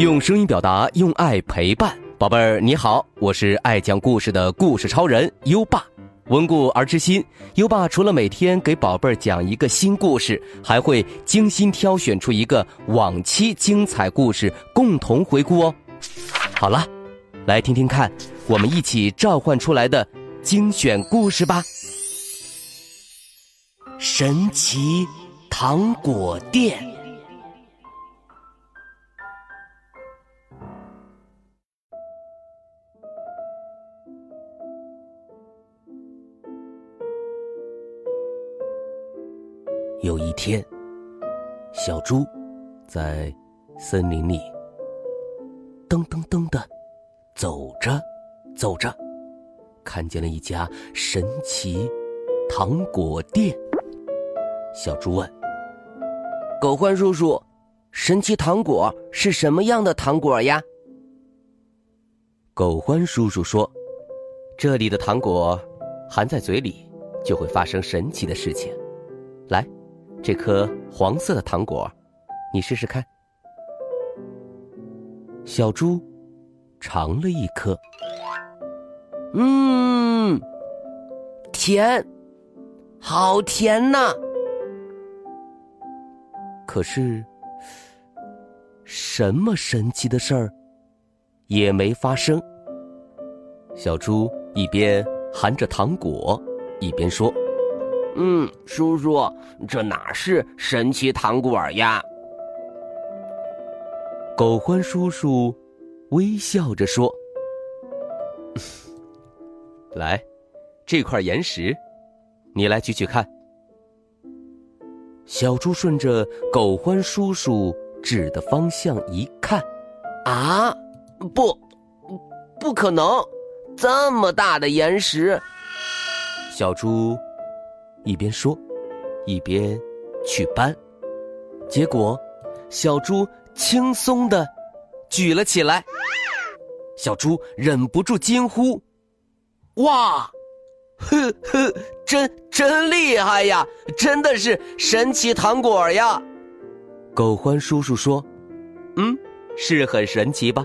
用声音表达，用爱陪伴，宝贝儿你好，我是爱讲故事的故事超人优爸。温故而知新，优爸除了每天给宝贝儿讲一个新故事，还会精心挑选出一个往期精彩故事共同回顾哦。好了，来听听看，我们一起召唤出来的精选故事吧。神奇糖果店。有一天，小猪在森林里噔噔噔的走着走着，看见了一家神奇糖果店。小猪问：“狗獾叔叔，神奇糖果是什么样的糖果呀？”狗獾叔叔说：“这里的糖果含在嘴里就会发生神奇的事情。来。”这颗黄色的糖果，你试试看。小猪尝了一颗，嗯，甜，好甜呐！可是，什么神奇的事儿也没发生。小猪一边含着糖果，一边说。嗯，叔叔，这哪是神奇糖果呀？狗獾叔叔微笑着说：“ 来，这块岩石，你来举举看。”小猪顺着狗獾叔叔指的方向一看，啊，不，不可能，这么大的岩石！小猪。一边说，一边去搬，结果小猪轻松的举了起来。小猪忍不住惊呼：“哇，呵呵，真真厉害呀！真的是神奇糖果呀！”狗獾叔叔说：“嗯，是很神奇吧？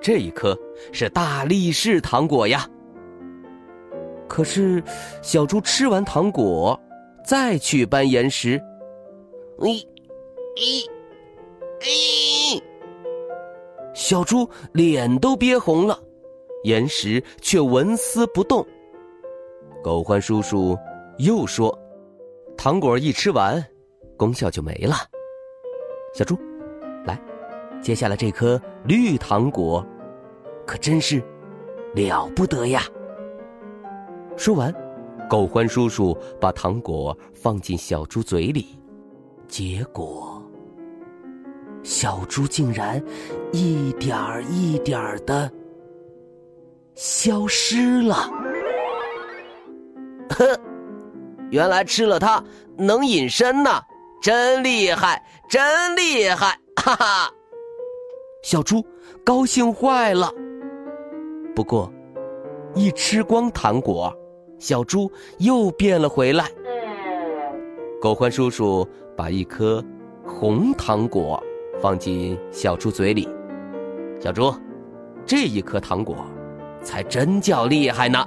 这一颗是大力士糖果呀。”可是，小猪吃完糖果，再去搬岩石，咦，咦，咦，小猪脸都憋红了，岩石却纹丝不动。狗獾叔叔又说：“糖果一吃完，功效就没了。”小猪，来，接下来这颗绿糖果，可真是了不得呀！说完，狗獾叔叔把糖果放进小猪嘴里，结果，小猪竟然一点儿一点儿的消失了。呵，原来吃了它能隐身呢，真厉害，真厉害！哈哈，小猪高兴坏了。不过，一吃光糖果。小猪又变了回来。狗獾叔叔把一颗红糖果放进小猪嘴里。小猪，这一颗糖果才真叫厉害呢。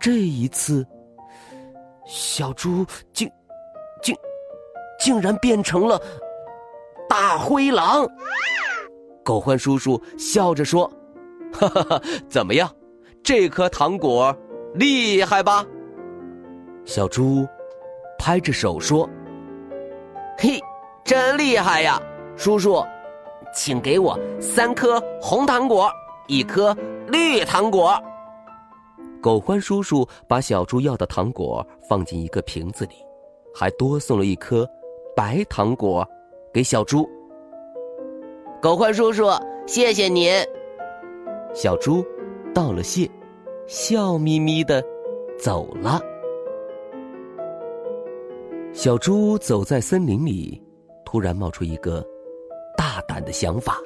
这一次，小猪竟竟竟然变成了大灰狼。狗獾叔叔笑着说：“哈哈哈，怎么样？”这颗糖果厉害吧？小猪拍着手说：“嘿，真厉害呀！叔叔，请给我三颗红糖果，一颗绿糖果。”狗獾叔叔把小猪要的糖果放进一个瓶子里，还多送了一颗白糖果给小猪。狗獾叔叔，谢谢您。小猪。道了谢，笑眯眯的走了。小猪走在森林里，突然冒出一个大胆的想法。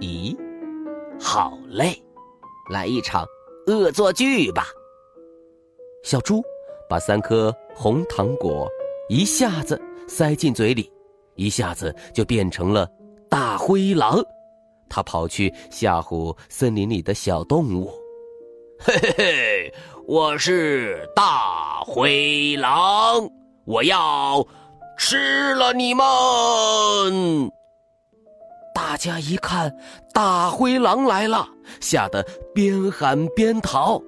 咦，好嘞，来一场恶作剧吧！小猪把三颗红糖果一下子塞进嘴里，一下子就变成了大灰狼，他跑去吓唬森林里的小动物。嘿嘿嘿，我是大灰狼，我要吃了你们！大家一看大灰狼来了，吓得边喊边逃。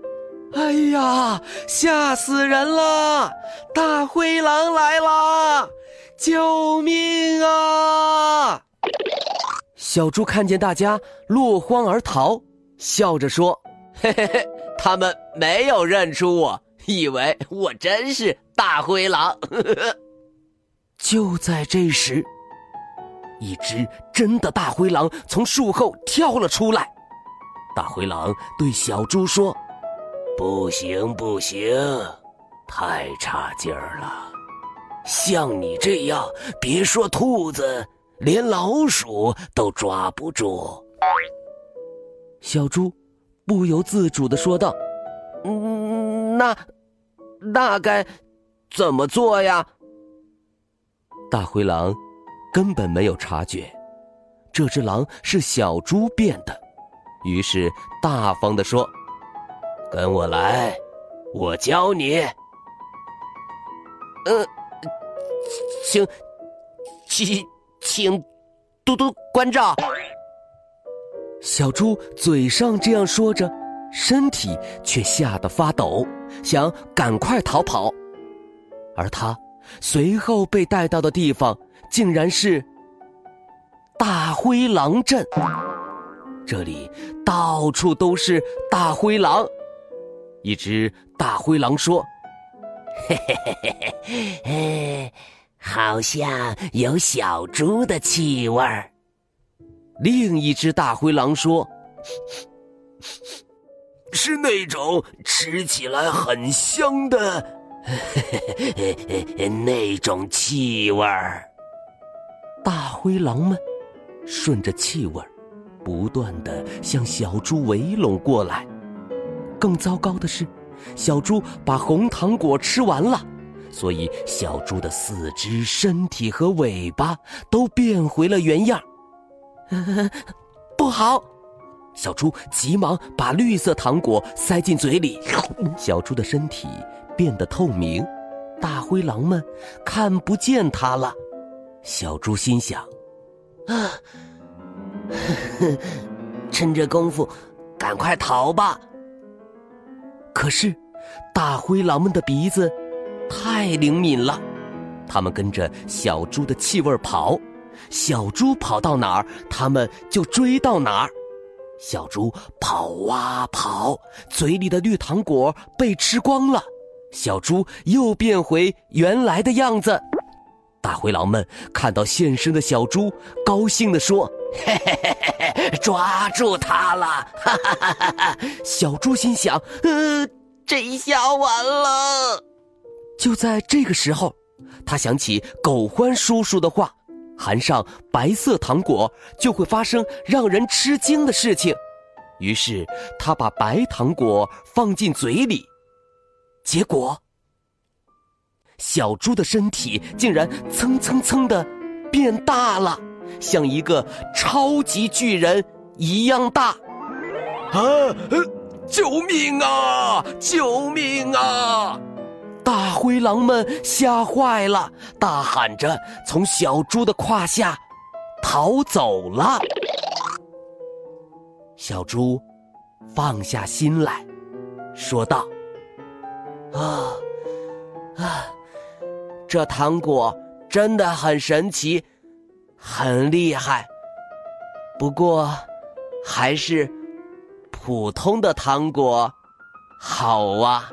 哎呀，吓死人了！大灰狼来了，救命啊！小猪看见大家落荒而逃，笑着说：“嘿嘿嘿。”他们没有认出我，以为我真是大灰狼。就在这时，一只真的大灰狼从树后跳了出来。大灰狼对小猪说：“不行，不行，太差劲儿了！像你这样，别说兔子，连老鼠都抓不住。”小猪。不由自主的说道：“嗯，那那该怎么做呀？”大灰狼根本没有察觉，这只狼是小猪变的，于是大方的说：“跟我来，我教你。”呃，请，请，请多多关照。小猪嘴上这样说着，身体却吓得发抖，想赶快逃跑。而他随后被带到的地方，竟然是大灰狼镇。这里到处都是大灰狼。一只大灰狼说：“嘿嘿嘿嘿嘿，好像有小猪的气味儿。”另一只大灰狼说：“是那种吃起来很香的 那种气味儿。”大灰狼们顺着气味儿不断的向小猪围拢过来。更糟糕的是，小猪把红糖果吃完了，所以小猪的四肢、身体和尾巴都变回了原样。不好！小猪急忙把绿色糖果塞进嘴里，小猪的身体变得透明，大灰狼们看不见它了。小猪心想：啊，趁这功夫，赶快逃吧！可是，大灰狼们的鼻子太灵敏了，他们跟着小猪的气味跑。小猪跑到哪儿，他们就追到哪儿。小猪跑啊跑，嘴里的绿糖果被吃光了，小猪又变回原来的样子。大灰狼们看到现身的小猪，高兴地说：“嘿嘿嘿嘿嘿，抓住它了！”哈哈哈哈哈。小猪心想：“呃，这下完了。”就在这个时候，他想起狗欢叔叔的话。含上白色糖果就会发生让人吃惊的事情，于是他把白糖果放进嘴里，结果小猪的身体竟然蹭蹭蹭的变大了，像一个超级巨人一样大！啊！救命啊！救命啊！大灰狼们吓坏了，大喊着从小猪的胯下逃走了。小猪放下心来，说道：“啊啊，这糖果真的很神奇，很厉害。不过，还是普通的糖果好啊。”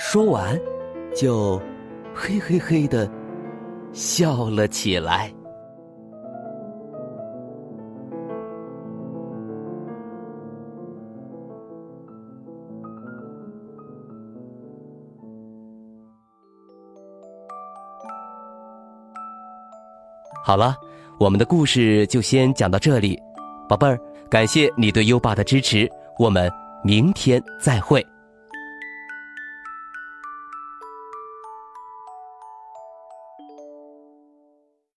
说完，就嘿嘿嘿的笑了起来。好了，我们的故事就先讲到这里，宝贝儿，感谢你对优爸的支持，我们明天再会。